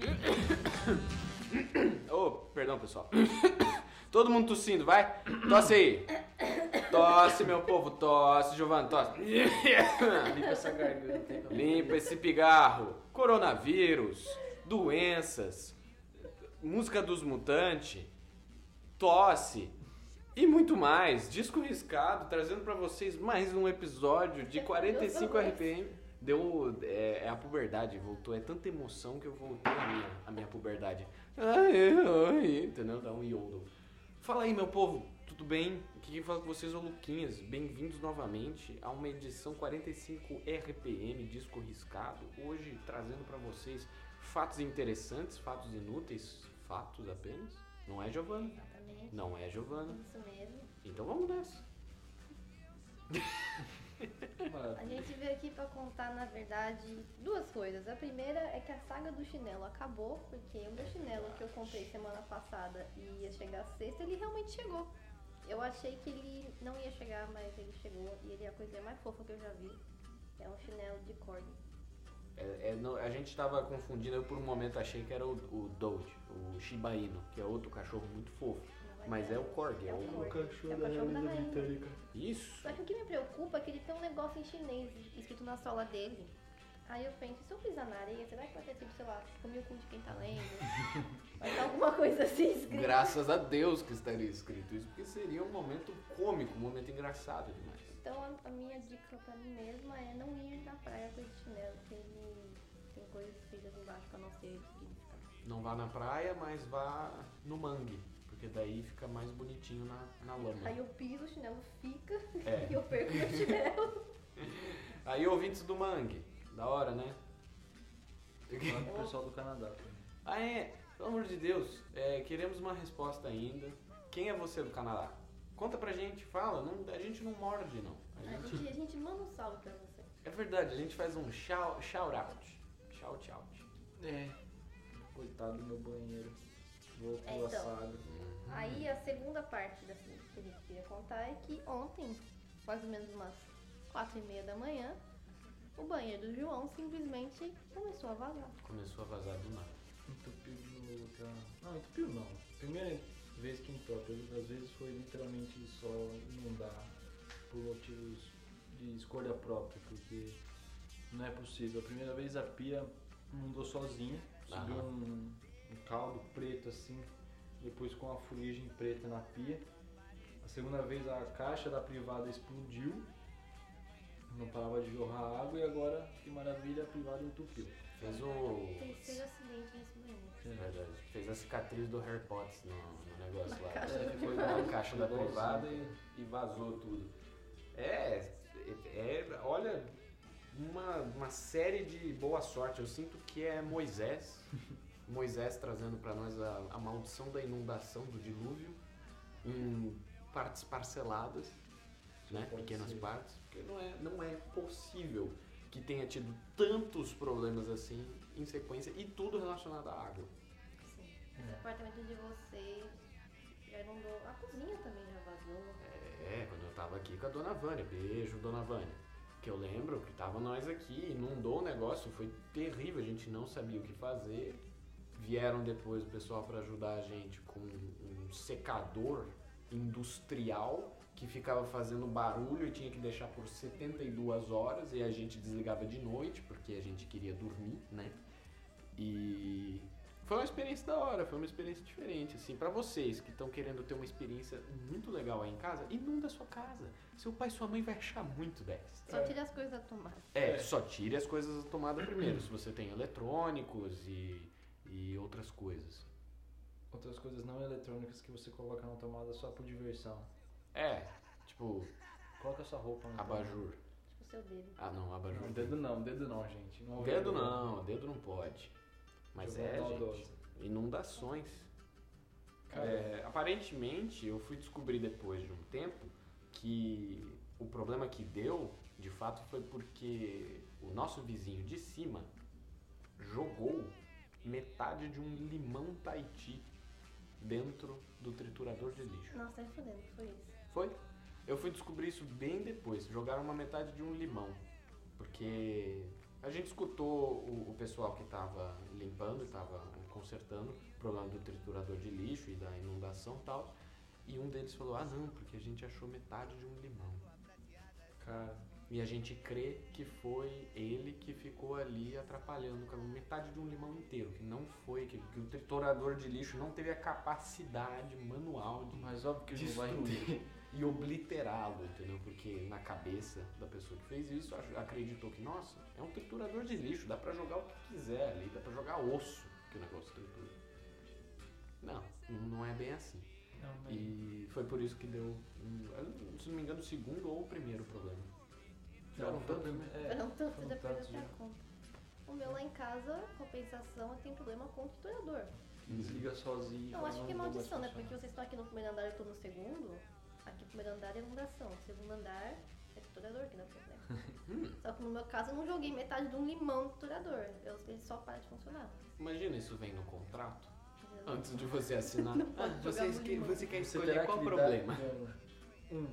Ô, perdão, pessoal. Todo mundo tossindo, vai? Tosse aí. Tosse, meu povo, tosse, Giovanni, tosse. Limpa essa garganta aí. Limpa esse pigarro. Coronavírus, doenças, música dos mutantes, tosse e muito mais. Disco riscado, trazendo pra vocês mais um episódio de 45 RPM. Deu. É, é a puberdade, voltou. É tanta emoção que eu voltei a minha, a minha puberdade. Ai, ai, entendeu? Dá um iolo. Fala aí, meu povo, tudo bem? Aqui fala com vocês é o Luquinhas. Bem-vindos novamente a uma edição 45 RPM Disco Riscado. Hoje trazendo pra vocês fatos interessantes, fatos inúteis, fatos apenas. Não é, Giovana? Exatamente. Não é, Giovana. Isso mesmo. Então vamos nessa. A gente veio aqui pra contar, na verdade, duas coisas. A primeira é que a saga do chinelo acabou, porque o meu chinelo que eu comprei semana passada e ia chegar sexta, ele realmente chegou. Eu achei que ele não ia chegar, mas ele chegou e ele é a coisa mais fofa que eu já vi. É um chinelo de corda. É, é, não, a gente estava confundindo, eu por um momento achei que era o, o Doge, o Shiba Inu, que é outro cachorro muito fofo. Mas é o Corgi, é É o o... Cachorro É o da cachorro da realeza rainha. britânica. Isso! Só que o que me preocupa é que ele tem um negócio em chinês escrito na sola dele. Aí eu penso, se eu pisar na areia, será que vai ter tipo, sei lá, comi o cu de quem tá lendo? Vai ter alguma coisa assim escrita. Graças a Deus que estaria escrito isso, porque seria um momento cômico, um momento engraçado demais. Então a, a minha dica pra mim mesma é não ir na praia com esse chinelo, porque ele tem coisas escritas embaixo que eu não sei o que significa. Não vá na praia, mas vá no mangue, porque daí fica mais bonitinho na, na lama. Aí eu piso, o chinelo fica É. e eu perco meu chinelo. Aí, ouvintes do mangue, da hora, né? Pro pessoal do Canadá. Ah, é, pelo amor de Deus, é, queremos uma resposta ainda. Quem é você do Canadá? Conta pra gente, fala, não, a gente não morde não. A A gente- gente, a gente manda um salve pra você. É verdade, a gente faz um shout, shout out. Shout out. É. Coitado do meu banheiro. Voltou É, a então. saga. Aí a segunda parte da que a gente queria contar é que ontem, mais ou menos umas quatro e meia da manhã, o banheiro do João simplesmente começou a vazar. Começou a vazar do nada. Entupiu de novo, tá? Não, entupiu não. Primeira vez que entope, outras vezes foi literalmente só inundar por motivos de escolha própria, porque não é possível. A primeira vez a pia inundou sozinha, subiu um, um caldo preto assim, depois com a fuligem preta na pia. A segunda vez a caixa da privada explodiu, não parava de jorrar água e agora, que maravilha, a privada entupiu. Fez o. Terceiro acidente nesse banheiro. É verdade, fez a cicatriz do Harry Potter no, no negócio Na lá. caixa É, da foi privada. na caixa da privada e, e vazou tudo. É, é, olha, uma, uma série de boa sorte. Eu sinto que é Moisés. Moisés trazendo pra nós a, a maldição da inundação do dilúvio em partes parceladas, né? Pequenas ser. partes. Porque não é, não é possível que tenha tido tantos problemas assim em sequência e tudo relacionado à água. Sim. Esse apartamento de vocês já inundou. A cozinha também já vazou. É, quando eu tava aqui com a dona Vânia. Beijo, dona Vânia. Que eu lembro que tava nós aqui, inundou o negócio, foi terrível, a gente não sabia o que fazer. Vieram depois o pessoal para ajudar a gente com um secador industrial que ficava fazendo barulho e tinha que deixar por 72 horas e a gente desligava de noite porque a gente queria dormir, né? E foi uma experiência da hora, foi uma experiência diferente, assim, para vocês que estão querendo ter uma experiência muito legal aí em casa, inunda a sua casa. Seu pai e sua mãe vai achar muito besta. Só tira as coisas da tomada. É. só tire as coisas da tomada primeiro, se você tem eletrônicos e, e outras coisas. Outras coisas não eletrônicas que você coloca na tomada só por diversão. É, tipo, Coloca sua roupa na abajur. Tipo o seu dedo. Ah, não, abajur. tomada. Não, dedo não, dedo não, gente. Não Dedo não, dedo não pode. Mas é, gente, inundações. É, aparentemente, eu fui descobrir depois de um tempo que o problema que deu, de fato, foi porque o nosso vizinho de cima jogou metade de um limão Tahiti dentro do triturador de lixo. Nossa, tá fodendo, foi isso. Foi? Eu fui descobrir isso bem depois. Jogaram uma metade de um limão. Porque A gente escutou o, o pessoal que estava limpando, estava consertando o problema do triturador de lixo e da inundação e tal. E um deles falou: Ah, não, porque a gente achou metade de um limão. Cara, E a gente crê que foi ele que ficou ali atrapalhando com a metade de um limão inteiro, que não foi, que, que o triturador de lixo não teve a capacidade manual de mas óbvio que ele não vai Destruir. e obliterá-lo, entendeu? Porque na cabeça da pessoa que fez isso, acreditou que, nossa, é um triturador de lixo, dá pra jogar o que quiser ali, dá pra jogar osso que o negócio tritura. Não, não é bem assim. Não, mas- E foi por isso que deu, um, eu, se não me engano, o segundo ou o primeiro problema. Não, Foram foi o tantos, né? é, depois eu já. a conta. O meu lá em casa, compensação, eu tenho problema com o triturador. Desliga sozinho. Não, acho que é maldição, né? Porque vocês estão aqui no primeiro andar e eu tô no segundo. Aqui no primeiro andar é inundação. No segundo andar é triturador que dá problema. Só que no meu caso eu não joguei metade de um limão no triturador. Eu, ele só para de funcionar. imagina isso vem no contrato, antes de você assinar. Não Ah, você, esque- você quer escolher qual que problema? Um,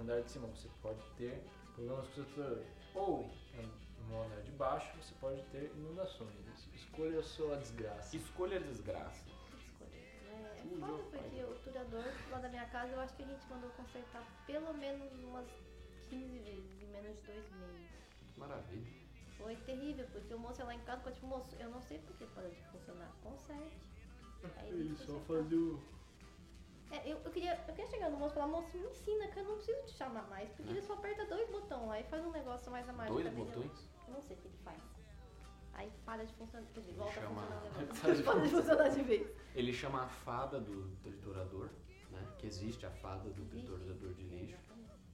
andar de cima você pode ter problemas com o seu triturador. Ou no andar de baixo você pode ter inundações. Escolha a sua desgraça. Escolha a desgraça. escolha. É, O é foda porque o turador lá da minha casa eu acho que a gente mandou consertar pelo menos umas 15 vezes em menos de dois meses. Maravilha. Foi terrível, porque o moço ia lá em casa ficou tipo, moço, eu não sei por que parou de funcionar. Conserte. Aí ele Isso, só fazer o. É, eu, eu, queria, eu queria chegar no moço e falar, moço, me ensina, que eu não preciso te chamar mais, porque ele só aperta dois botões lá e faz um negócio mais a mais. Dois botões? Eu não sei o que ele faz. Aí para de funcionar, quer dizer, volta Chama- a funcionar de Para de funcionar de vez. Ele chama a fada do triturador, né? Que existe a fada do triturador de lixo.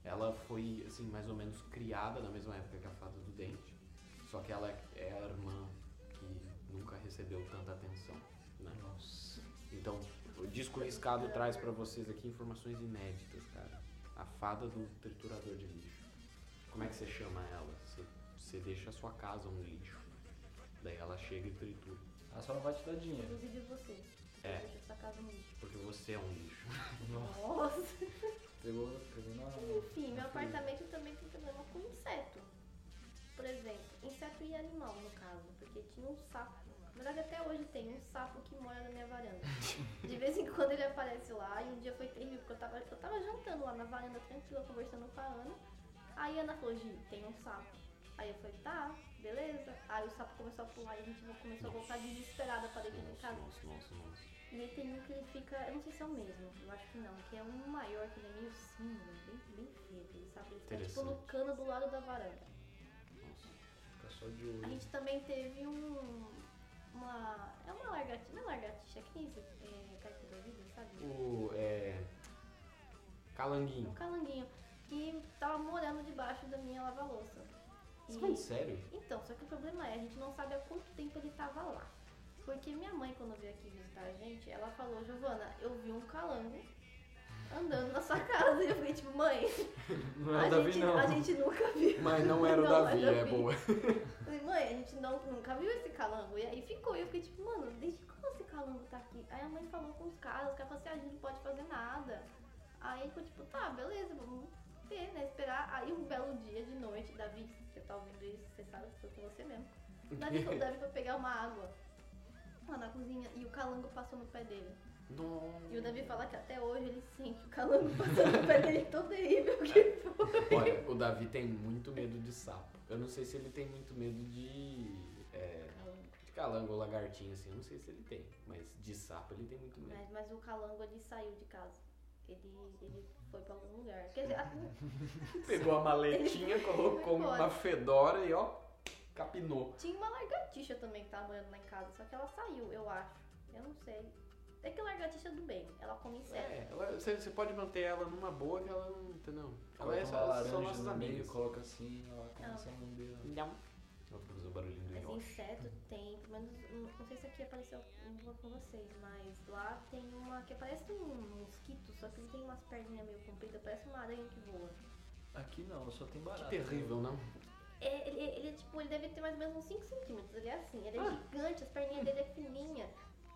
Ela foi, assim, mais ou menos criada na mesma época que a fada do dente. Só que ela é a irmã que nunca recebeu tanta atenção, né? Nossa. Então, o disco riscado traz pra vocês aqui informações inéditas, cara. A fada do triturador de lixo. Como é que você chama ela? Você, você deixa a sua casa um lixo. Daí ela chega e tritura. Ela só não vai te dar dinheiro. Inclusive você. É. Deixa essa casa no lixo. Porque você é um lixo. Nossa. Nossa. Pegou, pegou na. Enfim, meu apartamento também tem problema com inseto. Por exemplo, inseto e animal, no caso. Porque tinha um sapo. Na verdade, até hoje tem um sapo que mora na minha varanda. De vez em quando ele aparece lá. E um dia foi terrível, porque eu tava, eu tava jantando lá na varanda, tranquila, conversando com a Ana. Aí a Ana falou, Gi, tem um sapo. Aí eu falei, tá, beleza. Aí o sapo começou a pular e a gente começou a voltar desesperada pra dentro de casa. nossa, nossa, nossa. E aí tem um que ele fica, eu não sei se é o mesmo, eu acho que não, que é um maior, que ele é meio cinza, bem, bem feio, ele sabe? Ele fica tipo no cano do lado da varanda. nossa. Fica só de A olho. gente também teve um. Uma. É uma lagartixa, não é lagartixa, que nem isso? É vida, sabe? O. É. Um Calanguinho. calanguinho que tava morando debaixo da minha lava-louça. Você tá E- falando sério? Então, só que o problema é, a gente não sabe há quanto tempo ele tava lá. Porque minha mãe, quando veio aqui visitar a gente, ela falou, Giovana, eu vi um calango andando na sua casa. E eu fiquei tipo, mãe, Não é a, Davi, gente, não. a gente nunca viu. Mas não era o Não, Davi, é é Davi. boa. Falei, mãe, a gente não, nunca viu esse calango. E aí ficou. E eu fiquei tipo, mano, desde quando esse calango tá aqui? Aí a mãe falou com os caras, os caras falaram assim, ah, a gente não pode fazer nada. Aí ficou tipo, tá, beleza, vamos ver, né? Esperar. Aí um belo dia de noite, Davi, você tá ouvindo isso, você sabe que foi com você mesmo. Davi, o Davi foi pegar uma água lá na cozinha e o calango passou no pé dele. Nossa. E o Davi fala que até hoje ele sente o calango passando pé dele tão terrível que foi. Olha, o Davi tem muito medo de sapo. Eu não sei se ele tem muito medo de. É, de calango ou lagartinha, assim. Eu não sei se ele tem. Mas de sapo ele tem muito medo. Mas, mas o calango ele saiu de casa. Ele, ele foi pra algum lugar. Quer dizer, a- Pegou a maletinha, colocou uma fedora e ó, capinou. tinha uma lagartixa também que tava morando lá em casa, só que ela saiu, eu acho. Eu não sei. É que lagartixa é do bem, ela come inseto. É, ela- você, você pode manter ela numa boa que ela não. Entendeu? Ela é uma só, laranja são nossos no meio, amigos. coloca assim, ela começa a lamber. Não. Vou fazer o barulhinho do Mas inseto tem, pelo menos, não sei se aqui apareceu um com vocês, mas lá tem uma que parece um mosquito, só que ele tem umas perninhas meio compridas, parece uma aranha que voa. Aqui não, só tem barato. Que terrível, não? É, ele, ele é tipo, ele deve ter mais ou menos uns 5 centímetros, ele é assim, ele é Ah. gigante, as perninhas dele é fininha.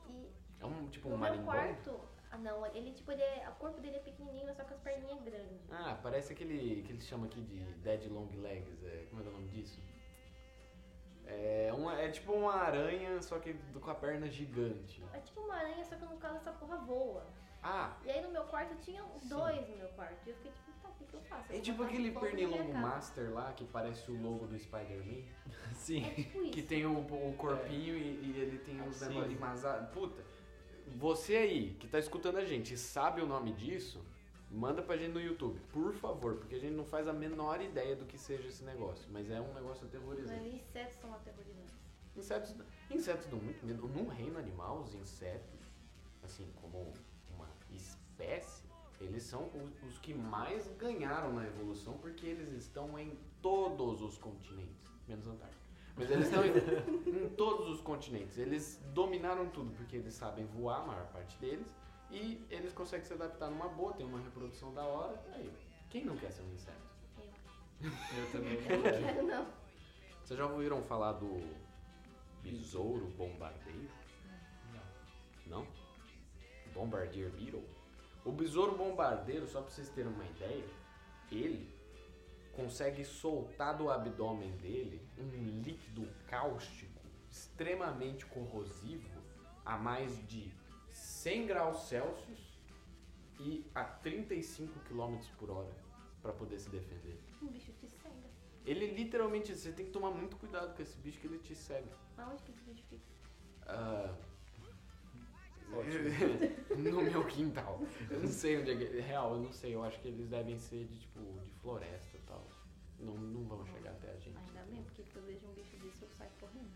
E É um tipo no um meu marimbão. quarto, ah não, ele tipo, ele é, o corpo dele é pequenininho, só que as perninhas grandes. Ah, parece aquele que eles chamam aqui de dead long legs. É, como é é o nome disso? É, uma, é tipo uma aranha, só que com a perna gigante. É tipo uma aranha, só que no caso essa porra voa. Ah, E aí no meu quarto tinha dois no meu quarto. E eu fiquei tipo, tá, o que, que eu faço? Eu é tipo aquele pernilongo master lá, que parece o logo do Spider-Man. Sim. É tipo isso. Que tem o, o corpinho e, e ele tem os Sim. negócios emasados. Puta, você aí que tá escutando a gente e sabe o nome disso, manda pra gente no YouTube, por favor, porque a gente não faz a menor ideia do que seja esse negócio, mas é um negócio aterrorizante. Mas insetos são aterrorizantes. Insetos, insetos dão muito medo. Num reino animal, os insetos, assim, como uma espécie, eles são os, os que mais ganharam na evolução porque eles estão em todos os continentes, menos Antártica. Mas eles estão em, em todos os continentes. Eles dominaram tudo porque eles sabem voar, a maior parte deles, e eles conseguem se adaptar numa boa, tem uma reprodução da hora. E aí, quem não quer ser um inseto? Eu, Eu também. eu não quero, não. Vocês já ouviram falar do besouro bombardeiro? Não? Bombardier Beetle? O besouro bombardeiro, só pra vocês terem uma ideia, ele consegue soltar do abdômen dele um líquido cáustico extremamente corrosivo a mais de 100 graus Celsius e a 35 km por hora para poder se defender. Um bicho te cega. Ele literalmente, você tem que tomar muito cuidado com esse bicho que ele te cega. Aonde que esse bicho fica? Ah, no meu quintal. Eu não sei onde é que. Real, eu não sei. Eu acho que eles devem ser de tipo de floresta e tal. Não, não vão chegar até a gente. Ainda bem, porque se eu vejo um bicho desse eu saio correndo.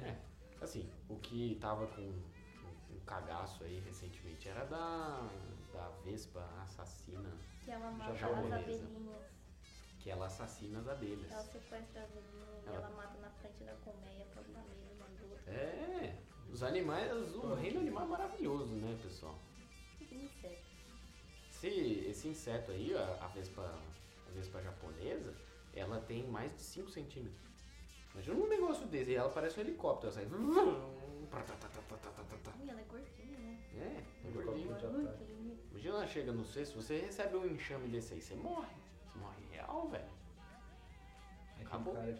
É. Assim, o que tava com um, cagaço aí recentemente era da, da Vespa assassina, Que ela mata já as abelhinhas. que ela assassina as abelhas. Ela sequestra as abelhinhas e Ela- ela mata na frente da colmeia pra dar medo uma do outro. É, os animais, o reino animal é maravilhoso, né, pessoal? Que inseto. Esse, esse inseto aí, a, a vespa, a vespa japonesa, ela tem mais de 5 centímetros. Imagina um negócio desse, e ela parece um helicóptero, ela sai... Ih, ela é gordinha, né? É, é ataque. que bonito. Imagina ela chega no sexto, você recebe um enxame desse aí, você morre. Você morre real, velho. Aí Acabou. tem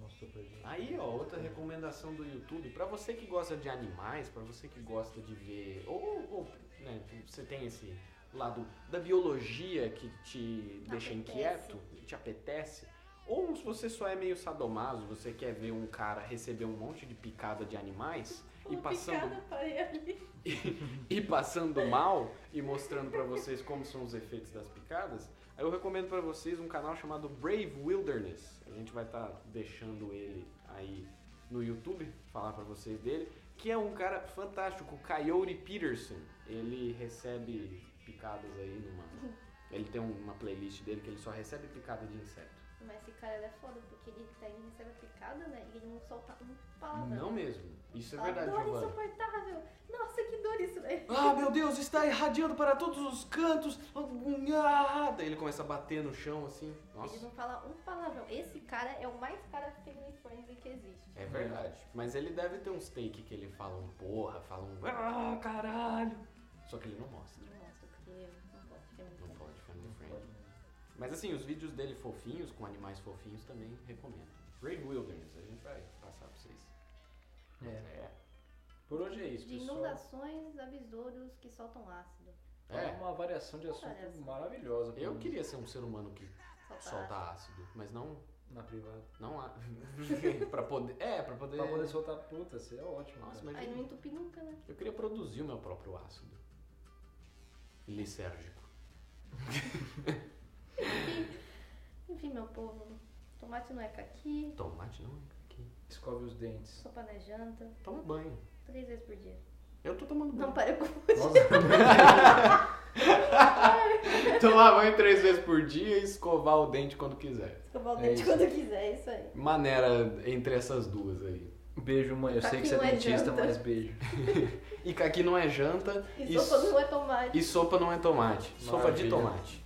mostrou pra gente. Aí, ó, outra recomendação do YouTube. Pra você que gosta de animais, pra você que gosta de ver. Ou, ou, né, você tem esse lado da biologia que te deixa Apetece. inquieto, te apetece. Ou se você só é meio sadomaso, você quer ver um cara receber um monte de picada de animais e passando, ali. e passando mal e mostrando pra vocês como são os efeitos das picadas, aí eu recomendo pra vocês um canal chamado Brave Wilderness. A gente vai estar deixando ele aí no YouTube, falar pra vocês dele, que é um cara fantástico, o Coyote Peterson. Ele recebe picadas aí numa ele tem uma playlist dele que ele só recebe picada de inseto. Mas esse cara ele é foda, porque ele, tá, ele recebe a picada, né? E ele não solta um palavrão. Não mesmo. Isso é Fala, verdade, dor insuportável. Nossa, que dor isso. Ah, meu Deus, está irradiando para todos os cantos. Ah, daí ele começa a bater no chão assim. Ele Nossa. não fala um palavrão. Esse cara é o mais cara family friendly que existe. É verdade. Mas ele deve ter uns take que ele fala um porra, fala um ah, caralho. Só que ele não mostra. Não mostra, porque Mas assim, os vídeos dele fofinhos, com animais fofinhos, também recomendo. Brave Wilderness, a gente vai passar pra vocês. É. É. Por hoje é isso, De pessoal. inundações a besouros que soltam ácido. É É. uma variação de assunto Variação. maravilhosa. Eu pra- queria ser um ser humano que Solta solta ácido. ácido, mas não. Na privada. Não há. pra poder. É, pra poder. Pra poder soltar puta, seria ótimo. Nossa, cara. mas Aí não entupe nunca, né? eu queria produzir o meu próprio ácido. Lisérgico. Enfim, meu povo. Tomate não é caqui. Tomate não, aqui. Escove os dentes. Sopa não é janta. Toma banho. Três vezes por dia. Eu tô tomando banho. Não, para com Tomar banho três vezes por dia e escovar o dente quando quiser. escovar o É dente isso. quando quiser, é isso aí. Maneira entre essas duas aí. Beijo, mãe. Eu sei que você é Caqui é dentista, janta. mas beijo. E caqui não é janta. E e sopa não é tomate. E sopa não é tomate. Sopa de Maravilha. tomate.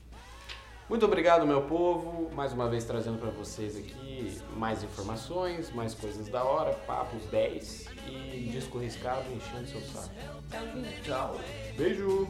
Muito obrigado, meu povo. Mais uma vez trazendo pra vocês aqui mais informações, mais coisas da hora, papos 10 e disco riscado enchendo seu saco. Tchau. Beijo!